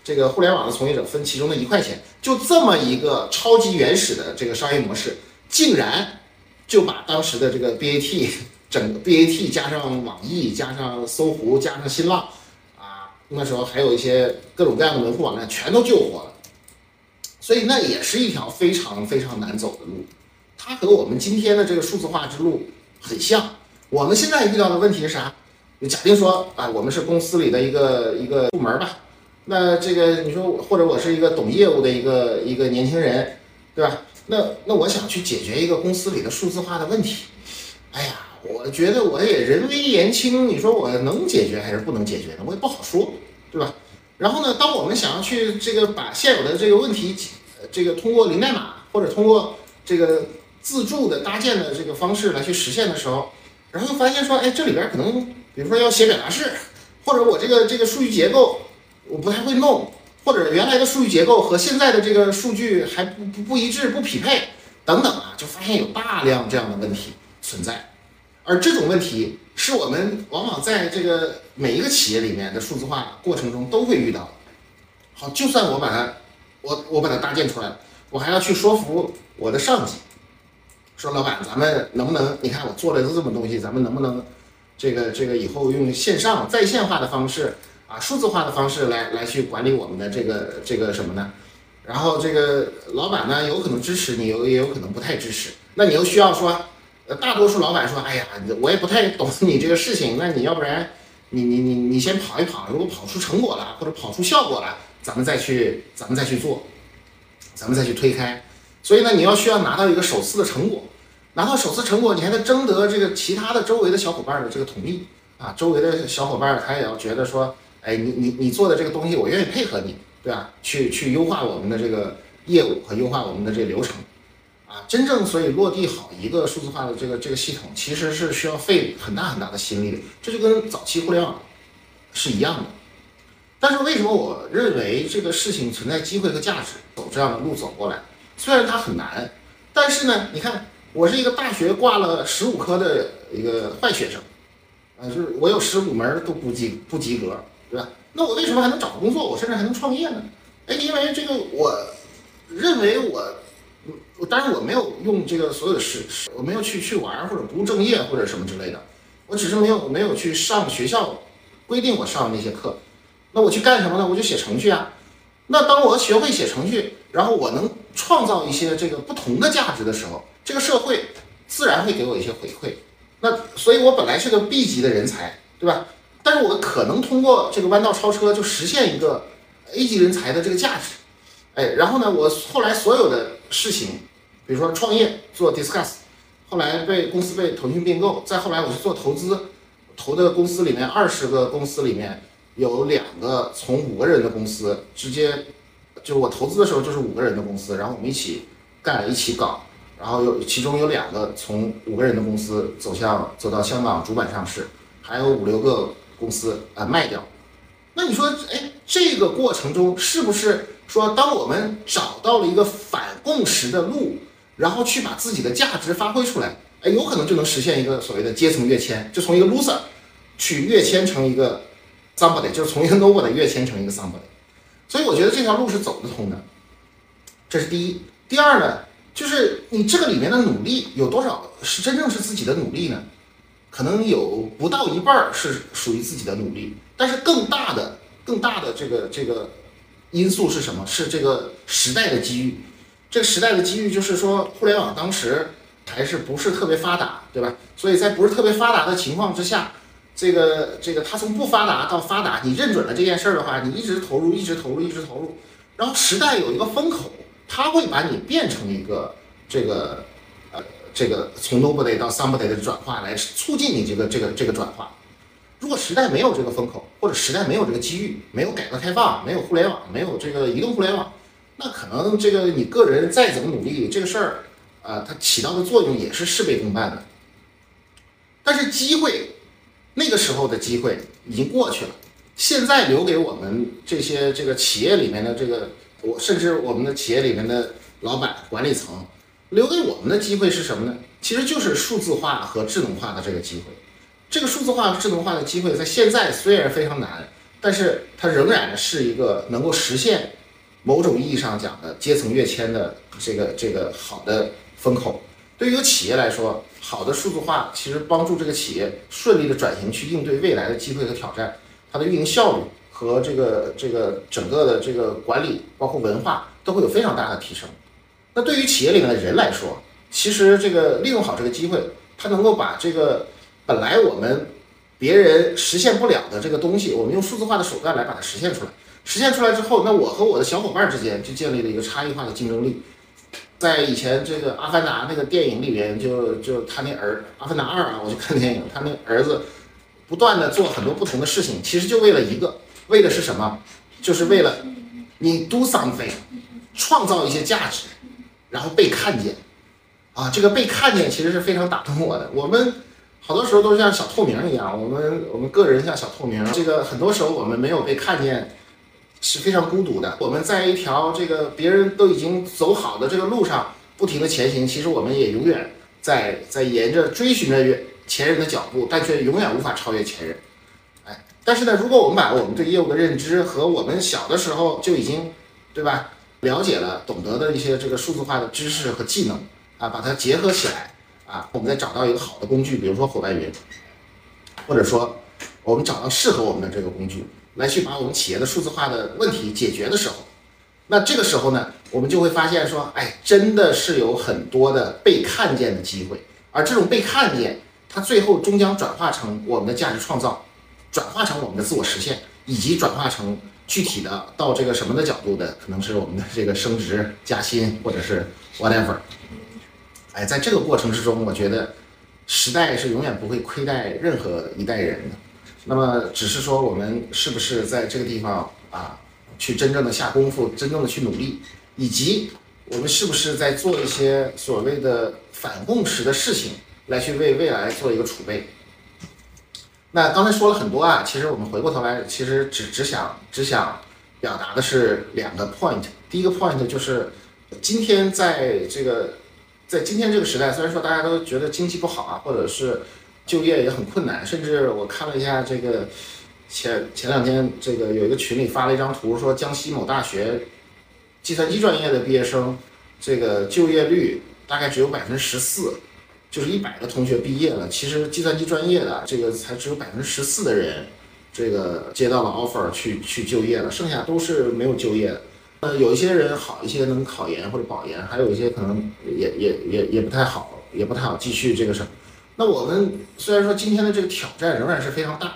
这个互联网的从业者分其中的一块钱，就这么一个超级原始的这个商业模式，竟然就把当时的这个 BAT 整个 BAT 加上网易加上搜狐加上新浪啊，那时候还有一些各种各样的门户网站全都救活了，所以那也是一条非常非常难走的路，它和我们今天的这个数字化之路。很像我们现在遇到的问题是啥？就假定说啊，我们是公司里的一个一个部门吧，那这个你说或者我是一个懂业务的一个一个年轻人，对吧？那那我想去解决一个公司里的数字化的问题，哎呀，我觉得我也人微言轻，你说我能解决还是不能解决呢？我也不好说，对吧？然后呢，当我们想要去这个把现有的这个问题，这个通过零代码或者通过这个。自助的搭建的这个方式来去实现的时候，然后又发现说，哎，这里边可能，比如说要写表达式，或者我这个这个数据结构我不太会弄，或者原来的数据结构和现在的这个数据还不不不一致、不匹配等等啊，就发现有大量这样的问题存在。而这种问题是我们往往在这个每一个企业里面的数字化过程中都会遇到。好，就算我把它我我把它搭建出来了，我还要去说服我的上级。说老板，咱们能不能？你看我做了这么东西，咱们能不能，这个这个以后用线上在线化的方式啊，数字化的方式来来去管理我们的这个这个什么呢？然后这个老板呢，有可能支持你，有也有可能不太支持。那你又需要说，大多数老板说，哎呀，我也不太懂你这个事情，那你要不然你你你你先跑一跑，如果跑出成果了或者跑出效果了，咱们再去咱们再去做，咱们再去推开。所以呢，你要需要拿到一个首次的成果，拿到首次成果，你还得征得这个其他的周围的小伙伴的这个同意啊。周围的小伙伴他也要觉得说，哎，你你你做的这个东西，我愿意配合你，对吧？去去优化我们的这个业务和优化我们的这个流程啊。真正所以落地好一个数字化的这个这个系统，其实是需要费很大很大的心力的。这就跟早期互联网是一样的。但是为什么我认为这个事情存在机会和价值，走这样的路走过来？虽然它很难，但是呢，你看，我是一个大学挂了十五科的一个坏学生，啊，就是我有十五门都不及不及格，对吧？那我为什么还能找工作？我甚至还能创业呢？哎，因为这个，我认为我，当然我没有用这个所有的时，我没有去去玩或者不务正业或者什么之类的，我只是没有没有去上学校规定我上的那些课，那我去干什么呢？我就写程序啊。那当我学会写程序，然后我能创造一些这个不同的价值的时候，这个社会自然会给我一些回馈。那所以，我本来是个 B 级的人才，对吧？但是我可能通过这个弯道超车，就实现一个 A 级人才的这个价值。哎，然后呢，我后来所有的事情，比如说创业做 Discuss，后来被公司被腾讯并购，再后来我去做投资，投的公司里面二十个公司里面。有两个从五个人的公司直接，就是我投资的时候就是五个人的公司，然后我们一起干一起搞，然后有其中有两个从五个人的公司走向走到香港主板上市，还有五六个公司啊卖掉。那你说，哎，这个过程中是不是说，当我们找到了一个反共识的路，然后去把自己的价值发挥出来，哎，有可能就能实现一个所谓的阶层跃迁，就从一个 loser 去跃迁成一个。somebody 就是从一个 nobody 跃迁成一个 somebody，所以我觉得这条路是走得通的，这是第一。第二呢，就是你这个里面的努力有多少是真正是自己的努力呢？可能有不到一半是属于自己的努力，但是更大的、更大的这个这个因素是什么？是这个时代的机遇。这个时代的机遇就是说，互联网当时还是不是特别发达，对吧？所以在不是特别发达的情况之下，这个这个它从不发达到发达，你认准了这件事儿的话，你一直投入，一直投入，一直投入，然后时代有一个风口，它会把你变成一个这个呃这个从 nobody 到 somebody 的转化，来促进你这个这个这个转化。如果时代没有这个风口，或者时代没有这个机遇，没有改革开放，没有互联网，没有这个移动互联网，那可能这个你个人再怎么努力，这个事儿啊，它起到的作用也是事倍功半的。但是机会，那个时候的机会已经过去了，现在留给我们这些这个企业里面的这个，我甚至我们的企业里面的老板、管理层，留给我们的机会是什么呢？其实就是数字化和智能化的这个机会。这个数字化智能化的机会在现在虽然非常难，但是它仍然是一个能够实现某种意义上讲的阶层跃迁的这个这个好的风口。对于一个企业来说，好的数字化其实帮助这个企业顺利的转型，去应对未来的机会和挑战，它的运营效率和这个这个整个的这个管理，包括文化都会有非常大的提升。那对于企业里面的人来说，其实这个利用好这个机会，它能够把这个。本来我们别人实现不了的这个东西，我们用数字化的手段来把它实现出来。实现出来之后，那我和我的小伙伴之间就建立了一个差异化的竞争力。在以前这个《阿凡达》那个电影里边，就就他那儿《阿凡达二》啊，我去看电影，他那儿子不断的做很多不同的事情，其实就为了一个，为的是什么？就是为了你 do something，创造一些价值，然后被看见。啊，这个被看见其实是非常打动我的。我们。好多时候都像小透明一样，我们我们个人像小透明，这个很多时候我们没有被看见，是非常孤独的。我们在一条这个别人都已经走好的这个路上不停的前行，其实我们也永远在在沿着追寻着前人的脚步，但却永远无法超越前人。哎，但是呢，如果我们把我们对业务的认知和我们小的时候就已经，对吧，了解了、懂得的一些这个数字化的知识和技能啊，把它结合起来。啊，我们再找到一个好的工具，比如说伙伴云，或者说我们找到适合我们的这个工具，来去把我们企业的数字化的问题解决的时候，那这个时候呢，我们就会发现说，哎，真的是有很多的被看见的机会，而这种被看见，它最后终将转化成我们的价值创造，转化成我们的自我实现，以及转化成具体的到这个什么的角度的，可能是我们的这个升职加薪，或者是 whatever。哎，在这个过程之中，我觉得时代是永远不会亏待任何一代人的。那么，只是说我们是不是在这个地方啊，去真正的下功夫，真正的去努力，以及我们是不是在做一些所谓的反共识的事情，来去为未来做一个储备。那刚才说了很多啊，其实我们回过头来，其实只只想只想表达的是两个 point。第一个 point 就是今天在这个。在今天这个时代，虽然说大家都觉得经济不好啊，或者是就业也很困难，甚至我看了一下这个前前两天这个有一个群里发了一张图，说江西某大学计算机专业的毕业生，这个就业率大概只有百分之十四，就是一百个同学毕业了，其实计算机专业的这个才只有百分之十四的人，这个接到了 offer 去去就业了，剩下都是没有就业的。呃，有一些人好一些能考研或者保研，还有一些可能也也也也不太好，也不太好继续这个什么。那我们虽然说今天的这个挑战仍然是非常大，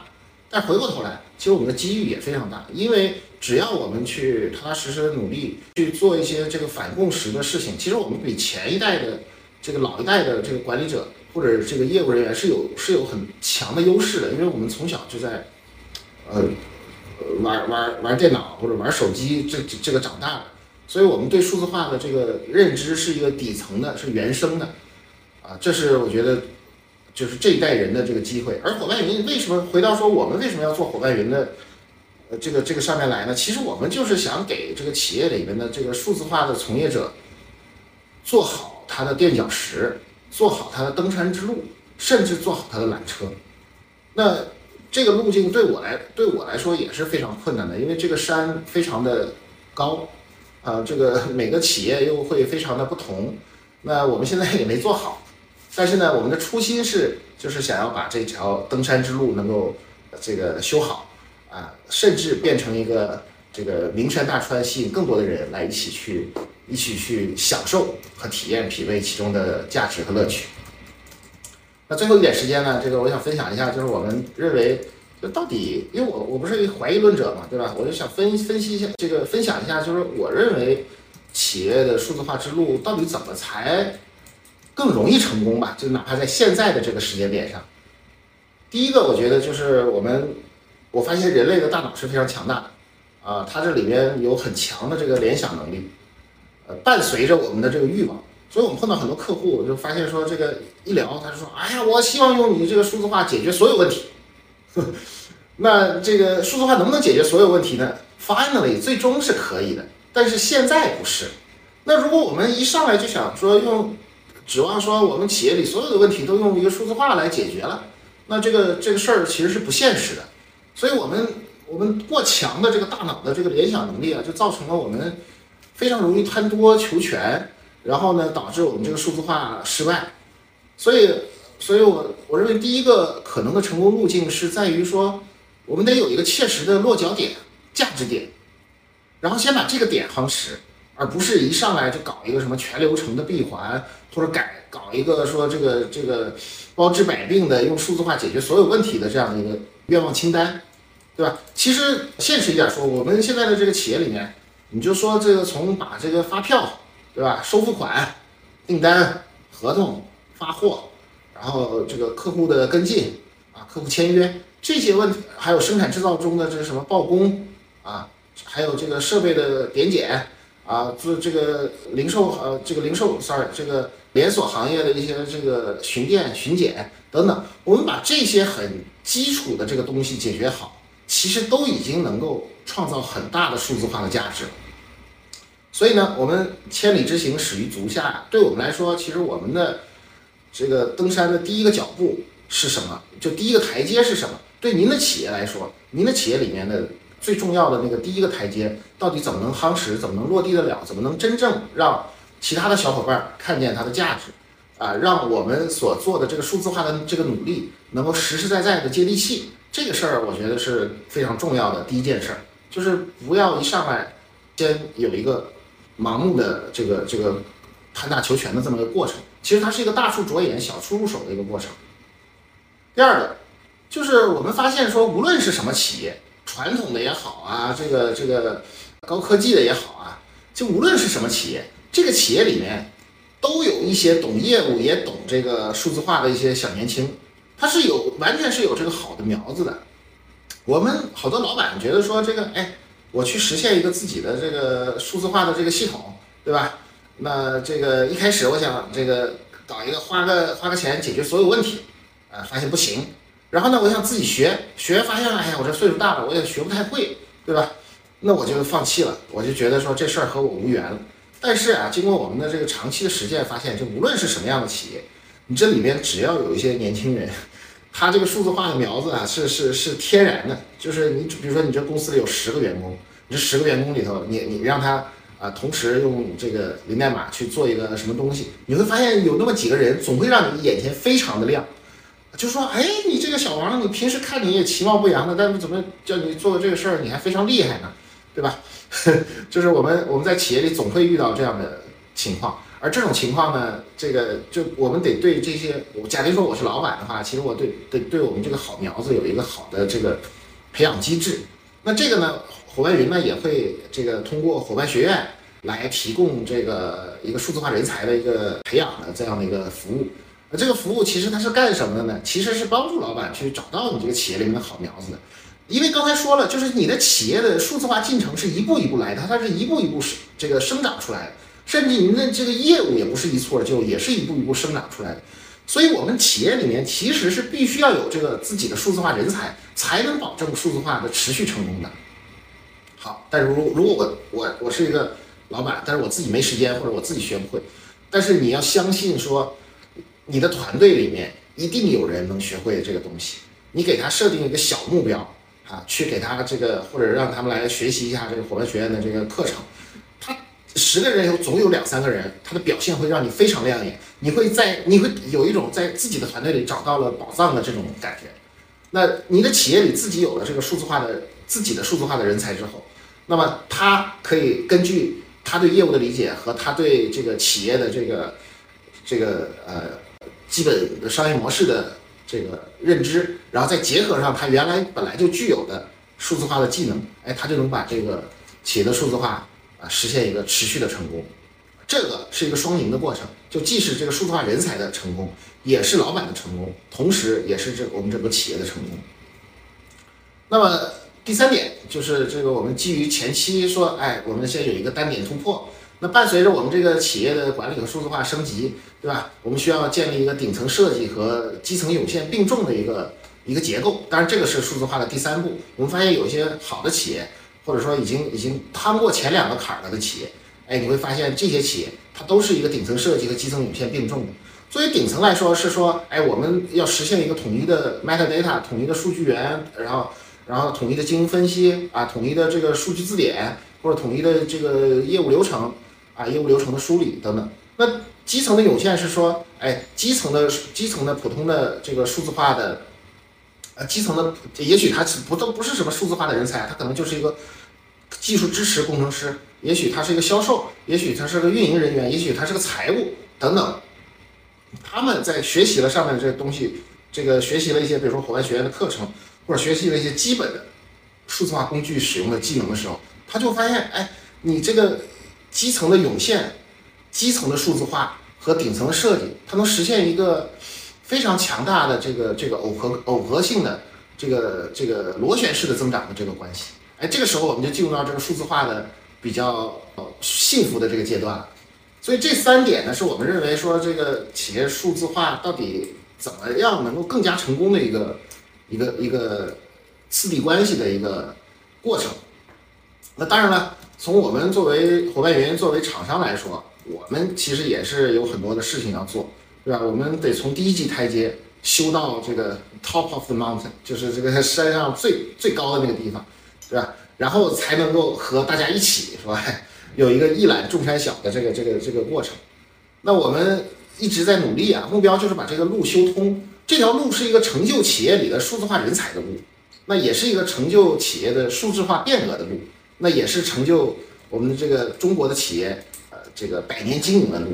但回过头来，其实我们的机遇也非常大，因为只要我们去踏踏实实的努力去做一些这个反共识的事情，其实我们比前一代的这个老一代的这个管理者或者这个业务人员是有是有很强的优势的，因为我们从小就在，呃。玩玩玩电脑或者玩手机，这这个长大的，所以我们对数字化的这个认知是一个底层的，是原生的，啊，这是我觉得就是这一代人的这个机会。而伙伴云为什么回到说我们为什么要做伙伴云的，呃，这个这个上面来呢？其实我们就是想给这个企业里面的这个数字化的从业者做好他的垫脚石，做好他的登山之路，甚至做好他的缆车。那。这个路径对我来对我来说也是非常困难的，因为这个山非常的高，啊，这个每个企业又会非常的不同。那我们现在也没做好，但是呢，我们的初心是就是想要把这条登山之路能够这个修好，啊，甚至变成一个这个名山大川，吸引更多的人来一起去一起去享受和体验、品味其中的价值和乐趣。那最后一点时间呢，这个我想分享一下，就是我们认为，就到底，因为我我不是一怀疑论者嘛，对吧？我就想分分析一下，这个分享一下，就是我认为企业的数字化之路到底怎么才更容易成功吧？就哪怕在现在的这个时间点上，第一个，我觉得就是我们，我发现人类的大脑是非常强大的，啊，它这里面有很强的这个联想能力，呃，伴随着我们的这个欲望。所以我们碰到很多客户，就发现说这个一聊，他就说：“哎呀，我希望用你这个数字化解决所有问题。”那这个数字化能不能解决所有问题呢？Finally，最终是可以的，但是现在不是。那如果我们一上来就想说用，指望说我们企业里所有的问题都用一个数字化来解决了，那这个这个事儿其实是不现实的。所以我们我们过强的这个大脑的这个联想能力啊，就造成了我们非常容易贪多求全。然后呢，导致我们这个数字化失败，所以，所以我我认为第一个可能的成功路径是在于说，我们得有一个切实的落脚点、价值点，然后先把这个点夯实，而不是一上来就搞一个什么全流程的闭环，或者改搞一个说这个这个包治百病的用数字化解决所有问题的这样一个愿望清单，对吧？其实现实一点说，我们现在的这个企业里面，你就说这个从把这个发票。对吧？收付款、订单、合同、发货，然后这个客户的跟进啊，客户签约这些问题，还有生产制造中的这个什么报工啊，还有这个设备的点检啊，做这个零售呃，这个零售，sorry，这个连锁行业的一些这个巡店、巡检等等，我们把这些很基础的这个东西解决好，其实都已经能够创造很大的数字化的价值。所以呢，我们千里之行始于足下。对我们来说，其实我们的这个登山的第一个脚步是什么？就第一个台阶是什么？对您的企业来说，您的企业里面的最重要的那个第一个台阶，到底怎么能夯实？怎么能落地得了？怎么能真正让其他的小伙伴看见它的价值？啊，让我们所做的这个数字化的这个努力能够实实在在的接地气。这个事儿，我觉得是非常重要的第一件事儿，就是不要一上来先有一个。盲目的这个这个贪大求全的这么个过程，其实它是一个大处着眼、小处入手的一个过程。第二个就是我们发现说，无论是什么企业，传统的也好啊，这个这个高科技的也好啊，就无论是什么企业，这个企业里面都有一些懂业务也懂这个数字化的一些小年轻，他是有完全是有这个好的苗子的。我们好多老板觉得说这个，哎。我去实现一个自己的这个数字化的这个系统，对吧？那这个一开始我想这个搞一个花个花个钱解决所有问题，啊，发现不行。然后呢，我想自己学学，发现哎呀，我这岁数大了，我也学不太会，对吧？那我就放弃了，我就觉得说这事儿和我无缘了。但是啊，经过我们的这个长期的实践，发现就无论是什么样的企业，你这里面只要有一些年轻人。他这个数字化的苗子啊，是是是天然的，就是你比如说你这公司里有十个员工，你这十个员工里头，你你让他啊同时用这个零代码去做一个什么东西，你会发现有那么几个人总会让你眼前非常的亮，就说哎你这个小王，你平时看你也其貌不扬的，但是怎么叫你做这个事儿你还非常厉害呢，对吧？就是我们我们在企业里总会遇到这样的情况。而这种情况呢，这个就我们得对这些，我假定说我是老板的话，其实我对对对我们这个好苗子有一个好的这个培养机制。那这个呢，伙伴云呢也会这个通过伙伴学院来提供这个一个数字化人才的一个培养的这样的一个服务。这个服务其实它是干什么的呢？其实是帮助老板去找到你这个企业里面的好苗子的。因为刚才说了，就是你的企业的数字化进程是一步一步来的，它是一步一步是这个生长出来的。甚至您的这个业务也不是一蹴而就，也是一步一步生长出来的。所以，我们企业里面其实是必须要有这个自己的数字化人才，才能保证数字化的持续成功的。好，但是如如果我我我是一个老板，但是我自己没时间或者我自己学不会，但是你要相信说，你的团队里面一定有人能学会这个东西。你给他设定一个小目标啊，去给他这个或者让他们来学习一下这个伙伴学院的这个课程。他十个人有总有两三个人，他的表现会让你非常亮眼，你会在你会有一种在自己的团队里找到了宝藏的这种感觉。那你的企业里自己有了这个数字化的自己的数字化的人才之后，那么他可以根据他对业务的理解和他对这个企业的这个这个呃基本的商业模式的这个认知，然后再结合上他原来本来就具有的数字化的技能，哎，他就能把这个企业的数字化啊实现一个持续的成功。这个是一个双赢的过程，就既是这个数字化人才的成功，也是老板的成功，同时也是这我们整个企业的成功。那么第三点就是这个我们基于前期说，哎，我们先有一个单点突破。那伴随着我们这个企业的管理和数字化升级，对吧？我们需要建立一个顶层设计和基层涌现并重的一个一个结构。当然，这个是数字化的第三步。我们发现有些好的企业，或者说已经已经趟过前两个坎儿了的企业，哎，你会发现这些企业它都是一个顶层设计和基层涌现并重的。作为顶层来说，是说，哎，我们要实现一个统一的 metadata，统一的数据源，然后。然后统一的经营分析啊，统一的这个数据字典，或者统一的这个业务流程啊，业务流程的梳理等等。那基层的涌现是说，哎，基层的基层的普通的这个数字化的，呃，基层的也许他不都不是什么数字化的人才，他可能就是一个技术支持工程师，也许他是一个销售，也许他是个运营人员，也许他是个财务等等。他们在学习了上面这东西，这个学习了一些，比如说伙伴学院的课程。或者学习了一些基本的数字化工具使用的技能的时候，他就发现，哎，你这个基层的涌现、基层的数字化和顶层的设计，它能实现一个非常强大的这个这个耦合耦合性的这个这个螺旋式的增长的这个关系。哎，这个时候我们就进入到这个数字化的比较幸福的这个阶段了。所以这三点呢，是我们认为说这个企业数字化到底怎么样能够更加成功的一个。一个一个次第关系的一个过程。那当然了，从我们作为伙伴云、作为厂商来说，我们其实也是有很多的事情要做，对吧？我们得从第一级台阶修到这个 top of the mountain，就是这个 山上最最高的那个地方，对吧？然后才能够和大家一起，是吧？有一个一览众山小的这个这个这个过程。那我们一直在努力啊，目标就是把这个路修通。这条路是一个成就企业里的数字化人才的路，那也是一个成就企业的数字化变革的路，那也是成就我们的这个中国的企业呃这个百年经营的路。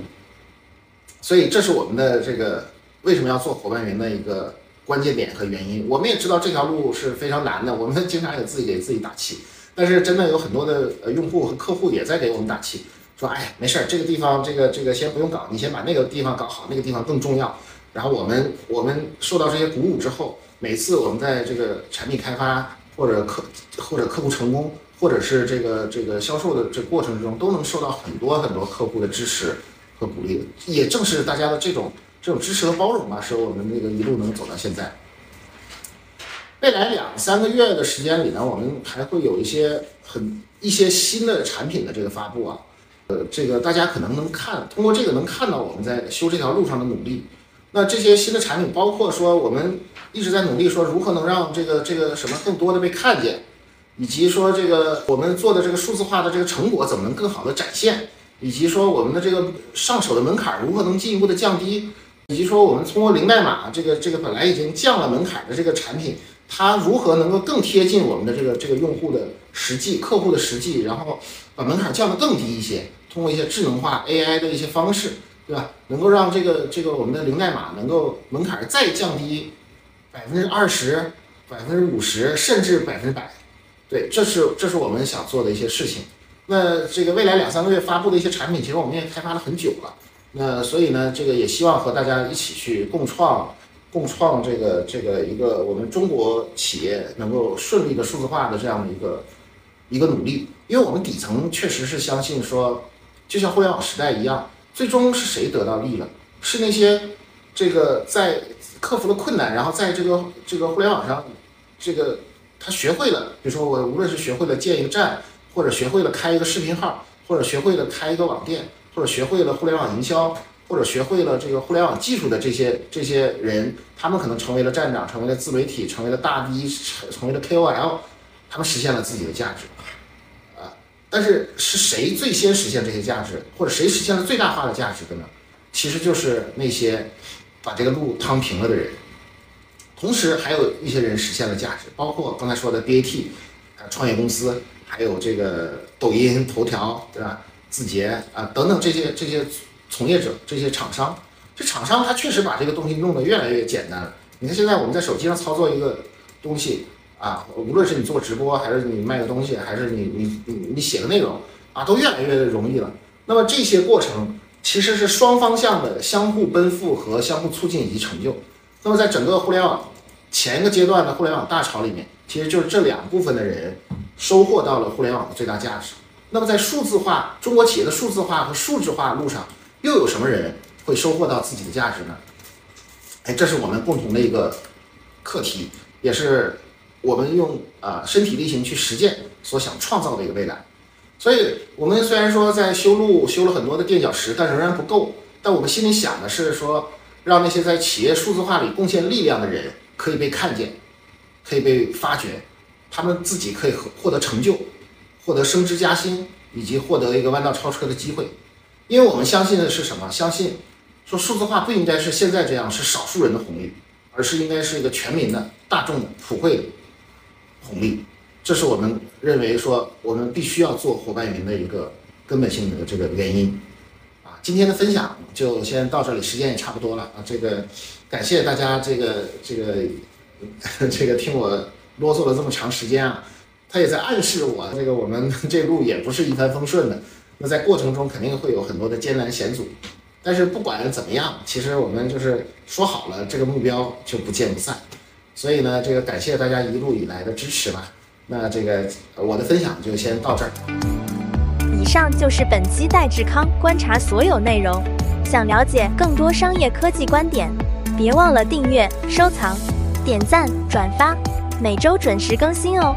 所以这是我们的这个为什么要做伙伴云的一个关键点和原因。我们也知道这条路是非常难的，我们经常也自己给自己打气，但是真的有很多的呃用户和客户也在给我们打气，说哎没事儿，这个地方这个这个先不用搞，你先把那个地方搞好，那个地方更重要。然后我们我们受到这些鼓舞之后，每次我们在这个产品开发或者客或者客户成功，或者是这个这个销售的这过程中，都能受到很多很多客户的支持和鼓励。也正是大家的这种这种支持和包容吧，使我们那个一路能走到现在。未来两三个月的时间里呢，我们还会有一些很一些新的产品的这个发布啊，呃，这个大家可能能看通过这个能看到我们在修这条路上的努力。那这些新的产品，包括说我们一直在努力说如何能让这个这个什么更多的被看见，以及说这个我们做的这个数字化的这个成果怎么能更好的展现，以及说我们的这个上手的门槛如何能进一步的降低，以及说我们通过零代码这个这个本来已经降了门槛的这个产品，它如何能够更贴近我们的这个这个用户的实际客户的实际，然后把门槛降得更低一些，通过一些智能化 AI 的一些方式。对吧？能够让这个这个我们的零代码能够门槛再降低百分之二十、百分之五十，甚至百分之百。对，这是这是我们想做的一些事情。那这个未来两三个月发布的一些产品，其实我们也开发了很久了。那所以呢，这个也希望和大家一起去共创、共创这个这个一个我们中国企业能够顺利的数字化的这样的一个一个努力。因为我们底层确实是相信说，就像互联网时代一样。最终是谁得到利了？是那些这个在克服了困难，然后在这个这个互联网上，这个他学会了，比如说我无论是学会了建一个站，或者学会了开一个视频号，或者学会了开一个网店，或者学会了互联网营销，或者学会了这个互联网技术的这些这些人，他们可能成为了站长，成为了自媒体，成为了大 V，成成为了 KOL，他们实现了自己的价值。但是是谁最先实现这些价值，或者谁实现了最大化的价值的呢？其实就是那些把这个路趟平了的人。同时还有一些人实现了价值，包括刚才说的 BAT，呃，创业公司，还有这个抖音、头条，对吧？字节啊等等这些这些从业者、这些厂商，这厂商他确实把这个东西弄得越来越简单了。你看现在我们在手机上操作一个东西啊，无论是你做直播，还是你卖个东西，还是你你你你写个内容啊，都越来越容易了。那么这些过程其实是双方向的相互奔赴和相互促进以及成就。那么在整个互联网前一个阶段的互联网大潮里面，其实就是这两部分的人收获到了互联网的最大价值。那么在数字化中国企业的数字化和数字化路上，又有什么人会收获到自己的价值呢？哎，这是我们共同的一个课题，也是我们用啊身体力行去实践所想创造的一个未来。所以，我们虽然说在修路修了很多的垫脚石，但仍然不够。但我们心里想的是说，让那些在企业数字化里贡献力量的人可以被看见，可以被发掘，他们自己可以获得成就。获得升职加薪，以及获得一个弯道超车的机会，因为我们相信的是什么？相信说数字化不应该是现在这样是少数人的红利，而是应该是一个全民的大众的普惠的红利。这是我们认为说我们必须要做伙伴云的一个根本性的这个原因。啊，今天的分享就先到这里，时间也差不多了啊。这个感谢大家这个这个 这个听我啰嗦了这么长时间啊。他也在暗示我，这个我们这路也不是一帆风顺的，那在过程中肯定会有很多的艰难险阻，但是不管怎么样，其实我们就是说好了，这个目标就不见不散。所以呢，这个感谢大家一路以来的支持吧。那这个我的分享就先到这儿。以上就是本期戴志康观察所有内容。想了解更多商业科技观点，别忘了订阅、收藏、点赞、转发，每周准时更新哦。